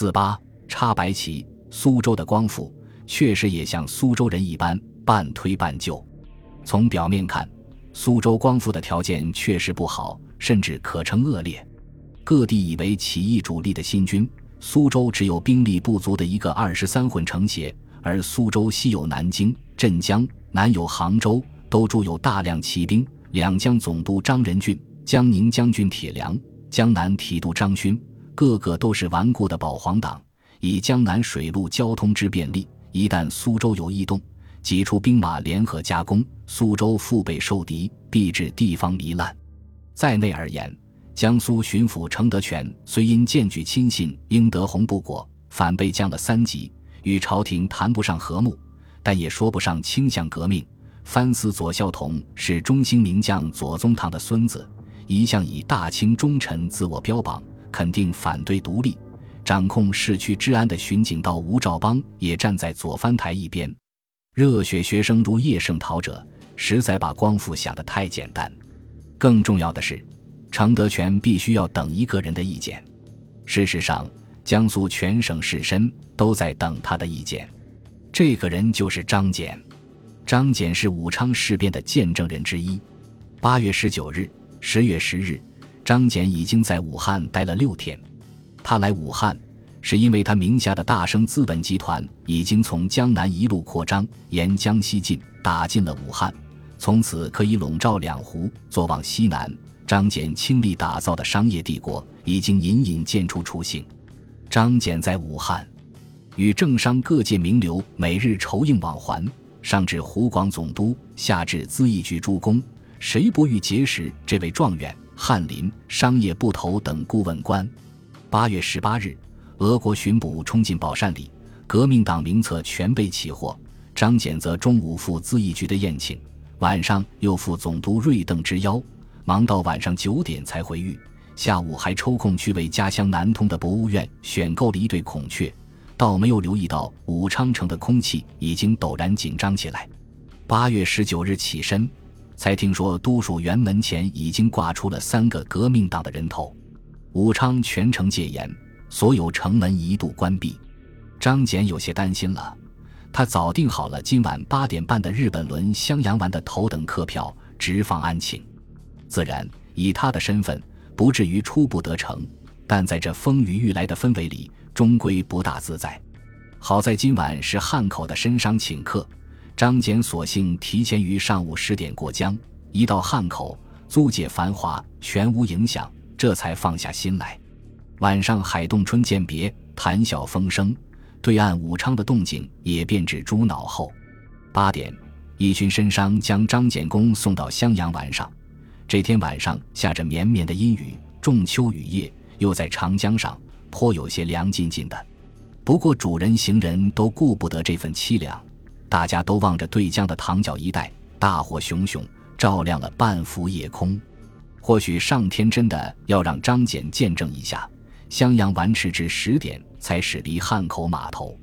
四八插白旗，苏州的光复确实也像苏州人一般半推半就。从表面看，苏州光复的条件确实不好，甚至可称恶劣。各地以为起义主力的新军，苏州只有兵力不足的一个二十三混成协，而苏州西有南京、镇江，南有杭州，都驻有大量骑兵。两江总督张仁俊、江宁将军铁良、江南提督张勋，个个都是顽固的保皇党。以江南水陆交通之便利，一旦苏州有异动，几处兵马联合夹攻，苏州腹背受敌，必致地方糜烂。在内而言，江苏巡抚程德全虽因荐举亲信英德宏不果，反被降了三级，与朝廷谈不上和睦，但也说不上倾向革命。藩司左孝同是中兴名将左宗棠的孙子，一向以大清忠臣自我标榜，肯定反对独立。掌控市区治安的巡警道吴兆邦也站在左藩台一边。热血学生如叶圣陶者，实在把光复想得太简单。更重要的是，程德全必须要等一个人的意见。事实上，江苏全省士绅都在等他的意见。这个人就是张謇。张謇是武昌事变的见证人之一。八月十九日、十月十日，张謇已经在武汉待了六天。他来武汉，是因为他名下的大生资本集团已经从江南一路扩张，沿江西进，打进了武汉，从此可以笼罩两湖，坐望西南。张謇倾力打造的商业帝国已经隐隐见出雏形。张謇在武汉，与政商各界名流每日筹应往还。上至湖广总督，下至资义局诸公，谁不欲结识这位状元？翰林、商业部头等顾问官。八月十八日，俄国巡捕冲进宝善里，革命党名册全被起获。张謇则中午赴资义局的宴请，晚上又赴总督瑞邓之邀，忙到晚上九点才回狱。下午还抽空去为家乡南通的博物院选购了一对孔雀。倒没有留意到武昌城的空气已经陡然紧张起来。八月十九日起身，才听说都署辕门前已经挂出了三个革命党的人头。武昌全城戒严，所有城门一度关闭。张謇有些担心了，他早订好了今晚八点半的日本轮襄阳丸的头等客票，直放安庆。自然，以他的身份，不至于初步得逞，但在这风雨欲来的氛围里。终归不大自在。好在今晚是汉口的绅商请客，张謇索性提前于上午十点过江。一到汉口，租界繁华，全无影响，这才放下心来。晚上海洞春饯别，谈笑风生，对岸武昌的动静也便至诸脑后。八点，一群绅商将张简公送到襄阳玩上。这天晚上下着绵绵的阴雨，仲秋雨夜，又在长江上。颇有些凉津津的，不过主人行人都顾不得这份凄凉，大家都望着对江的塘角一带，大火熊熊，照亮了半幅夜空。或许上天真的要让张謇见证一下，襄阳完迟至十点才驶离汉口码头，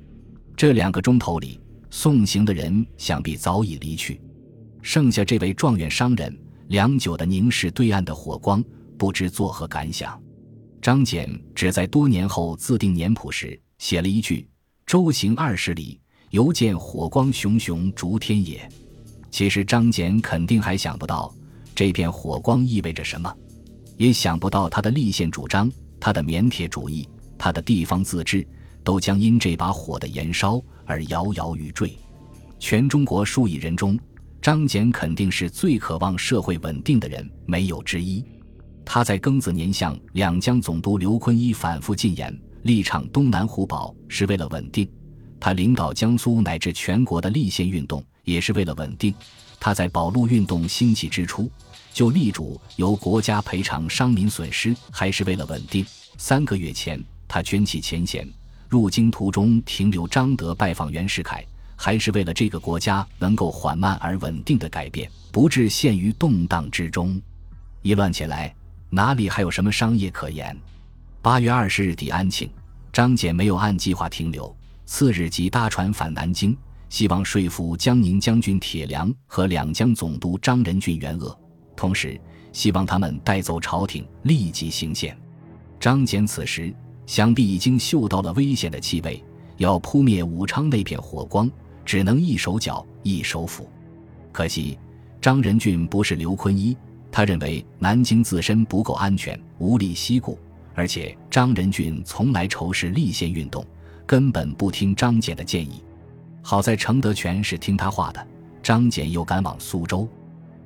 这两个钟头里，送行的人想必早已离去，剩下这位状元商人，良久的凝视对岸的火光，不知作何感想。张謇只在多年后自定年谱时写了一句：“舟行二十里，犹见火光熊熊逐天野。”其实张謇肯定还想不到这片火光意味着什么，也想不到他的立宪主张、他的缅铁主义、他的地方自治，都将因这把火的燃烧而摇摇欲坠。全中国数亿人中，张謇肯定是最渴望社会稳定的人，没有之一。他在庚子年向两江总督刘坤一反复进言，力倡东南互保是为了稳定。他领导江苏乃至全国的立宪运动也是为了稳定。他在保路运动兴起之初，就力主由国家赔偿商民损失，还是为了稳定。三个月前，他捐弃前嫌，入京途中停留张德拜访袁世凯，还是为了这个国家能够缓慢而稳定的改变，不致陷于动荡之中。一乱起来。哪里还有什么商业可言？八月二十日抵安庆，张謇没有按计划停留，次日即搭船返南京，希望说服江宁将军铁良和两江总督张仁俊援鄂，同时希望他们带走朝廷，立即行宪。张謇此时想必已经嗅到了危险的气味，要扑灭武昌那片火光，只能一手脚一手斧。可惜张仁俊不是刘坤一，他认为南京自身不够安全，无力西顾，而且张仁俊从来仇视立宪运动，根本不听张謇的建议。好在程德全是听他话的，张謇又赶往苏州，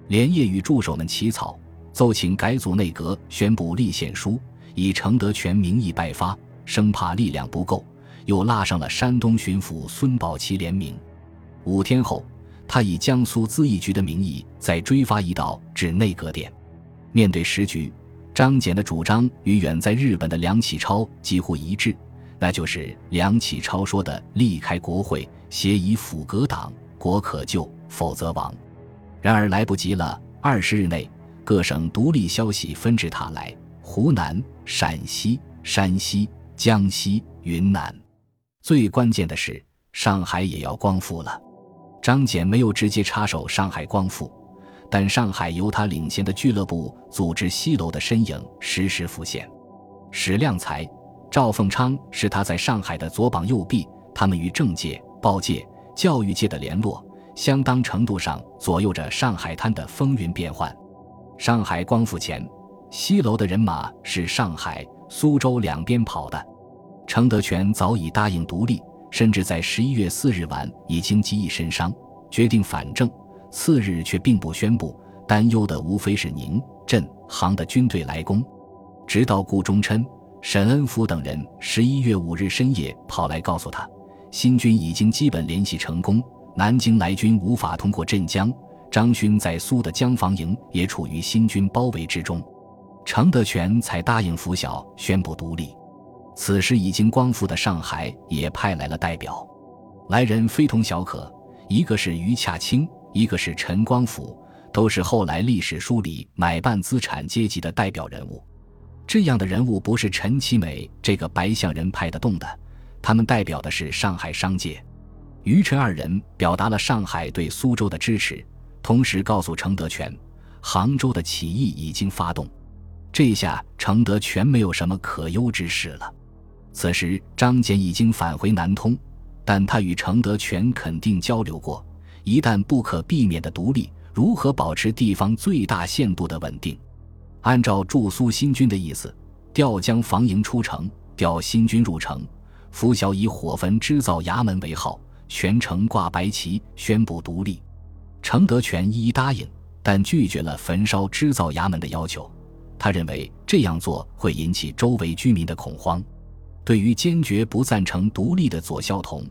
连夜与助手们起草。奏请改组内阁，宣布立宪书，以程德全名义拜发，生怕力量不够，又拉上了山东巡抚孙宝琦联名。五天后，他以江苏咨议局的名义再追发一道至内阁殿。面对时局，张謇的主张与远在日本的梁启超几乎一致，那就是梁启超说的“立开国会，协以辅革党，国可救，否则亡”。然而来不及了，二十日内。各省独立消息纷至沓来，湖南、陕西、山西、江西、云南，最关键的是上海也要光复了。张謇没有直接插手上海光复，但上海由他领衔的俱乐部组织西楼的身影时时浮现。史量才、赵凤昌是他在上海的左膀右臂，他们与政界、报界、教育界的联络，相当程度上左右着上海滩的风云变幻。上海光复前，西楼的人马是上海、苏州两边跑的。程德全早已答应独立，甚至在十一月四日晚已经积意身伤，决定反正。次日却并不宣布，担忧的无非是宁、镇、杭的军队来攻。直到顾中琛、沈恩福等人十一月五日深夜跑来告诉他，新军已经基本联系成功，南京来军无法通过镇江。张勋在苏的江防营也处于新军包围之中，程德全才答应拂晓宣布独立。此时已经光复的上海也派来了代表，来人非同小可，一个是余洽清，一个是陈光甫，都是后来历史书里买办资产阶级的代表人物。这样的人物不是陈其美这个白象人派得动的，他们代表的是上海商界。余陈二人表达了上海对苏州的支持。同时告诉程德全，杭州的起义已经发动。这下程德全没有什么可忧之事了。此时张謇已经返回南通，但他与程德全肯定交流过：一旦不可避免的独立，如何保持地方最大限度的稳定？按照驻苏新军的意思，调江防营出城，调新军入城。拂晓以火焚织造衙门为号，全城挂白旗，宣布独立。程德全一一答应，但拒绝了焚烧织造衙门的要求。他认为这样做会引起周围居民的恐慌。对于坚决不赞成独立的左孝同，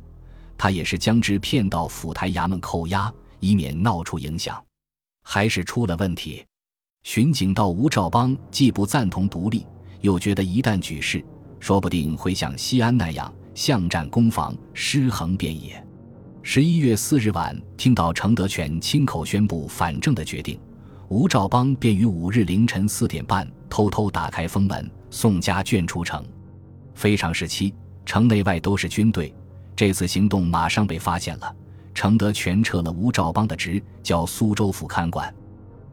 他也是将之骗到府台衙门扣押，以免闹出影响。还是出了问题。巡警到吴兆邦既不赞同独立，又觉得一旦举事，说不定会像西安那样巷战攻防，尸横遍野。十一月四日晚，听到程德全亲口宣布反正的决定，吴兆邦便于五日凌晨四点半偷偷打开封门，送家眷出城。非常时期，城内外都是军队，这次行动马上被发现了。程德全撤了吴兆邦的职，交苏州府看管。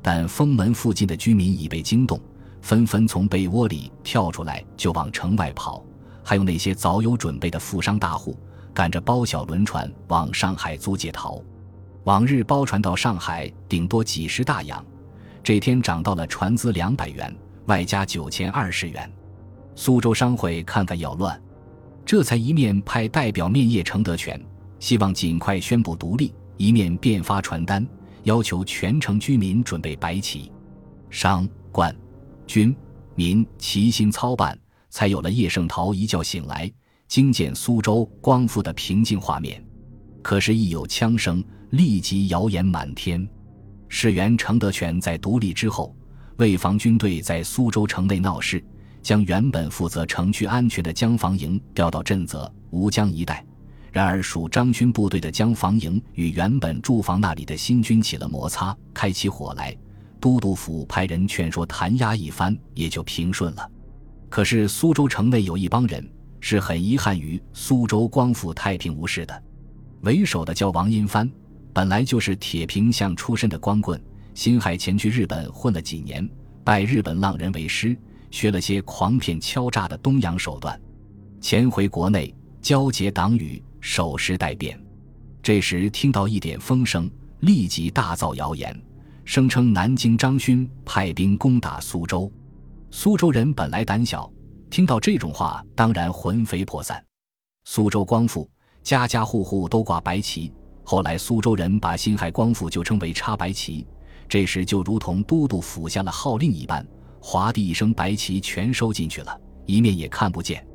但封门附近的居民已被惊动，纷纷从被窝里跳出来就往城外跑，还有那些早有准备的富商大户。赶着包小轮船往上海租界逃，往日包船到上海顶多几十大洋，这天涨到了船资两百元，外加九千二十元。苏州商会看看要乱，这才一面派代表面谒程德全，希望尽快宣布独立，一面便发传单，要求全城居民准备白旗。商、官、军、民齐心操办，才有了叶圣陶一觉醒来。惊见苏州光复的平静画面，可是，一有枪声，立即谣言满天。世元程德全在独立之后，为防军队在苏州城内闹事，将原本负责城区安全的江防营调到镇泽、吴江一带。然而，属张军部队的江防营与原本驻防那里的新军起了摩擦，开起火来。都督府派人劝说弹压一番，也就平顺了。可是，苏州城内有一帮人。是很遗憾于苏州光复太平无事的，为首的叫王荫藩，本来就是铁平巷出身的光棍，辛亥前去日本混了几年，拜日本浪人为师，学了些狂骗敲诈的东洋手段。潜回国内，交结党羽，守时待变。这时听到一点风声，立即大造谣言，声称南京张勋派兵攻打苏州。苏州人本来胆小，听到这种话，当然魂飞魄散。苏州光复，家家户户都挂白旗。后来苏州人把辛亥光复就称为插白旗。这时就如同都督府下了号令一般，哗地一声，白旗全收进去了，一面也看不见。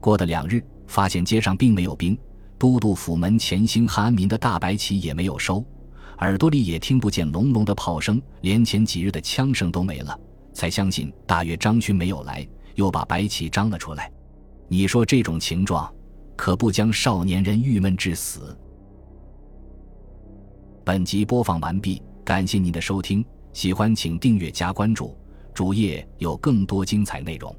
过了两日，发现街上并没有兵，都督府门前兴汉安民的大白旗也没有收，耳朵里也听不见隆隆的炮声，连前几日的枪声都没了。才相信大约张勋没有来，又把白旗张了出来。你说这种情状，可不将少年人郁闷致死？本集播放完毕，感谢您的收听，喜欢请订阅加关注，主页有更多精彩内容。